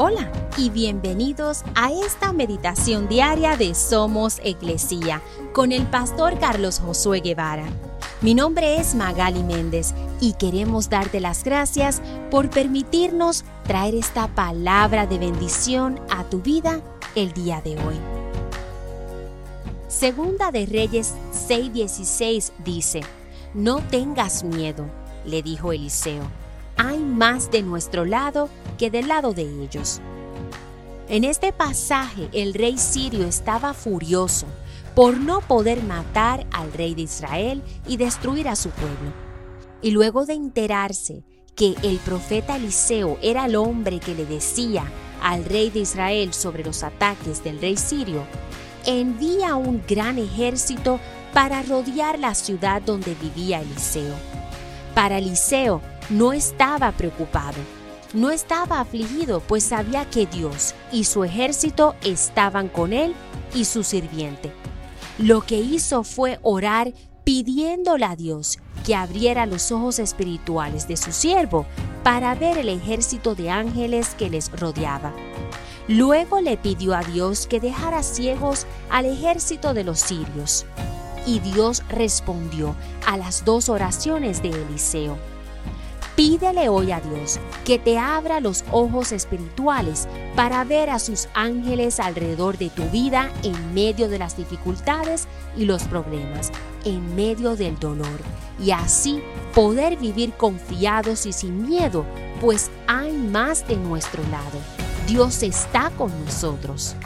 Hola y bienvenidos a esta meditación diaria de Somos Iglesia con el pastor Carlos Josué Guevara. Mi nombre es Magali Méndez y queremos darte las gracias por permitirnos traer esta palabra de bendición a tu vida el día de hoy. Segunda de Reyes 6:16 dice, No tengas miedo, le dijo Eliseo hay más de nuestro lado que del lado de ellos. En este pasaje el rey sirio estaba furioso por no poder matar al rey de Israel y destruir a su pueblo. Y luego de enterarse que el profeta Eliseo era el hombre que le decía al rey de Israel sobre los ataques del rey sirio, envía un gran ejército para rodear la ciudad donde vivía Eliseo. Para Eliseo, no estaba preocupado, no estaba afligido, pues sabía que Dios y su ejército estaban con él y su sirviente. Lo que hizo fue orar pidiéndole a Dios que abriera los ojos espirituales de su siervo para ver el ejército de ángeles que les rodeaba. Luego le pidió a Dios que dejara ciegos al ejército de los sirios. Y Dios respondió a las dos oraciones de Eliseo. Pídele hoy a Dios que te abra los ojos espirituales para ver a sus ángeles alrededor de tu vida en medio de las dificultades y los problemas, en medio del dolor, y así poder vivir confiados y sin miedo, pues hay más de nuestro lado. Dios está con nosotros.